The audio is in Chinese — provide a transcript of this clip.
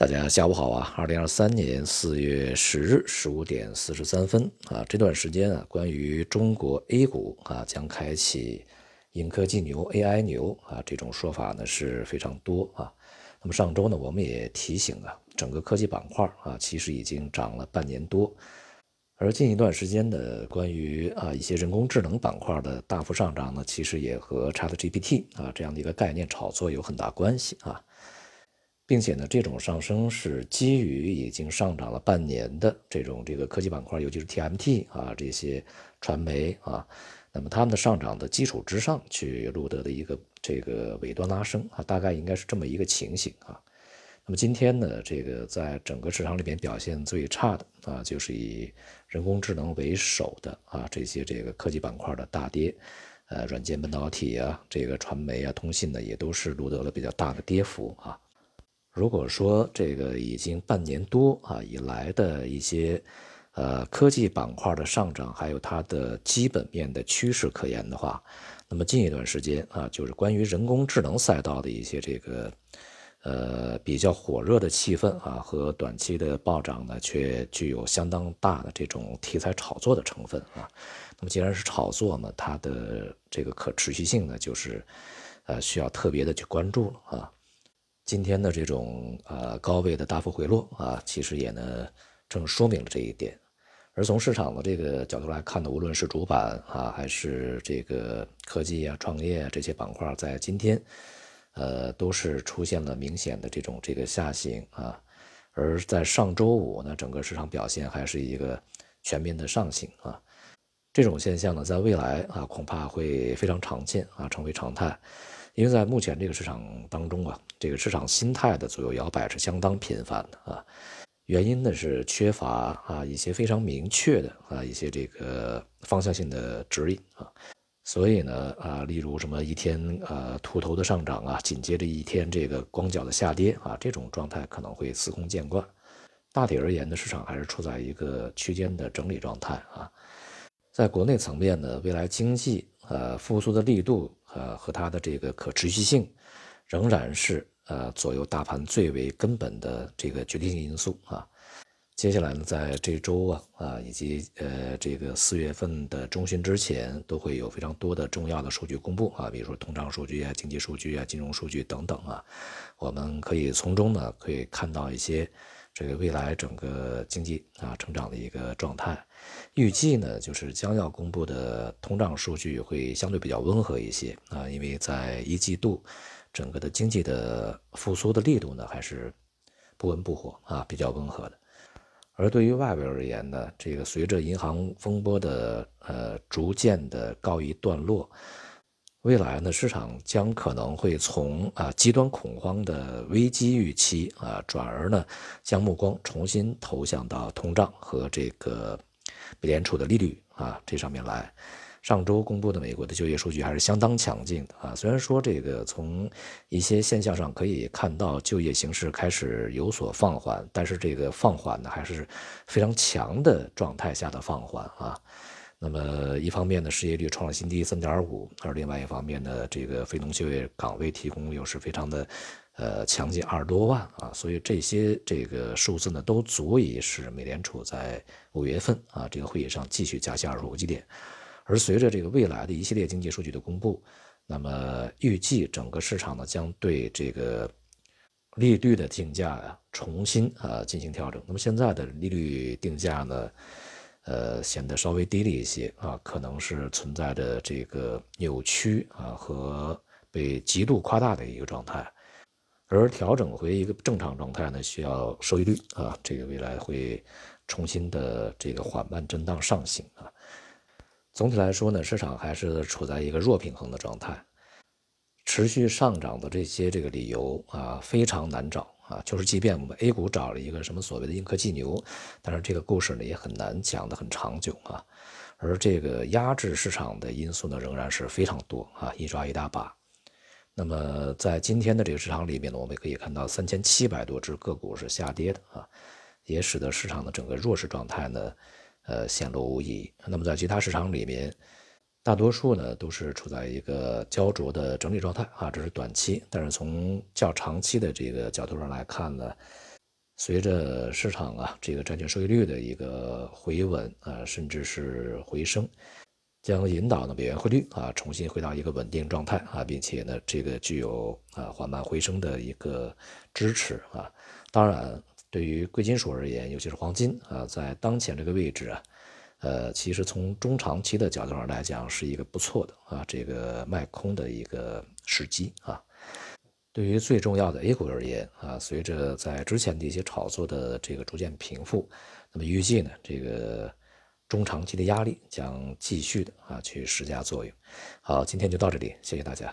大家下午好啊！二零二三年四月十日十五点四十三分啊，这段时间啊，关于中国 A 股啊将开启硬科技牛、AI 牛啊这种说法呢是非常多啊。那么上周呢，我们也提醒啊，整个科技板块啊其实已经涨了半年多，而近一段时间的关于啊一些人工智能板块的大幅上涨呢，其实也和 ChatGPT 啊这样的一个概念炒作有很大关系啊。并且呢，这种上升是基于已经上涨了半年的这种这个科技板块，尤其是 TMT 啊这些传媒啊，那么它们的上涨的基础之上去录得的一个这个尾端拉升啊，大概应该是这么一个情形啊。那么今天呢，这个在整个市场里面表现最差的啊，就是以人工智能为首的啊这些这个科技板块的大跌，呃，软件半导体啊，这个传媒啊，通信呢也都是录得了比较大的跌幅啊。如果说这个已经半年多啊以来的一些呃科技板块的上涨，还有它的基本面的趋势可言的话，那么近一段时间啊，就是关于人工智能赛道的一些这个呃比较火热的气氛啊和短期的暴涨呢，却具有相当大的这种题材炒作的成分啊。那么既然是炒作呢，它的这个可持续性呢，就是呃需要特别的去关注了啊。今天的这种呃高位的大幅回落啊，其实也呢正说明了这一点。而从市场的这个角度来看呢，无论是主板啊，还是这个科技啊、创业啊这些板块，在今天呃都是出现了明显的这种这个下行啊。而在上周五呢，整个市场表现还是一个全面的上行啊。这种现象呢，在未来啊恐怕会非常常见啊，成为常态。因为在目前这个市场当中啊，这个市场心态的左右摇摆是相当频繁的啊。原因呢是缺乏啊一些非常明确的啊一些这个方向性的指引啊。所以呢啊，例如什么一天呃秃头的上涨啊，紧接着一天这个光脚的下跌啊，这种状态可能会司空见惯。大体而言呢，市场还是处在一个区间的整理状态啊。在国内层面呢，未来经济呃复苏的力度。呃，和它的这个可持续性，仍然是呃左右大盘最为根本的这个决定性因素啊。接下来呢，在这周啊啊以及呃这个四月份的中旬之前，都会有非常多的重要的数据公布啊，比如说通胀数据啊、经济数据啊、金融数据等等啊，我们可以从中呢可以看到一些。这个未来整个经济啊成长的一个状态，预计呢就是将要公布的通胀数据会相对比较温和一些啊，因为在一季度，整个的经济的复苏的力度呢还是不温不火啊，比较温和的。而对于外围而言呢，这个随着银行风波的呃逐渐的告一段落。未来呢，市场将可能会从啊极端恐慌的危机预期啊，转而呢将目光重新投向到通胀和这个美联储的利率啊这上面来。上周公布的美国的就业数据还是相当强劲的啊，虽然说这个从一些现象上可以看到就业形势开始有所放缓，但是这个放缓呢还是非常强的状态下的放缓啊。那么一方面呢，失业率创了新低，三点五；而另外一方面呢，这个非农就业岗位提供又是非常的，呃，强劲二十多万啊。所以这些这个数字呢，都足以使美联储在五月份啊这个会议上继续加息二十五基点。而随着这个未来的一系列经济数据的公布，那么预计整个市场呢将对这个利率的定价呀重新啊进行调整。那么现在的利率定价呢？呃，显得稍微低了一些啊，可能是存在着这个扭曲啊和被极度夸大的一个状态，而调整回一个正常状态呢，需要收益率啊，这个未来会重新的这个缓慢震荡上行啊。总体来说呢，市场还是处在一个弱平衡的状态，持续上涨的这些这个理由啊，非常难找。啊，就是即便我们 A 股找了一个什么所谓的硬科技牛，但是这个故事呢也很难讲得很长久啊。而这个压制市场的因素呢仍然是非常多啊，一抓一大把。那么在今天的这个市场里面呢，我们也可以看到三千七百多只个股是下跌的啊，也使得市场的整个弱势状态呢，呃显露无遗。那么在其他市场里面。大多数呢都是处在一个焦灼的整理状态啊，这是短期。但是从较长期的这个角度上来看呢，随着市场啊这个债券收益率的一个回稳啊，甚至是回升，将引导呢美元汇率啊重新回到一个稳定状态啊，并且呢这个具有啊缓慢回升的一个支持啊。当然，对于贵金属而言，尤其是黄金啊，在当前这个位置啊。呃，其实从中长期的角度上来讲，是一个不错的啊，这个卖空的一个时机啊。对于最重要的 A 股而言啊，随着在之前的一些炒作的这个逐渐平复，那么预计呢，这个中长期的压力将继续的啊去施加作用。好，今天就到这里，谢谢大家。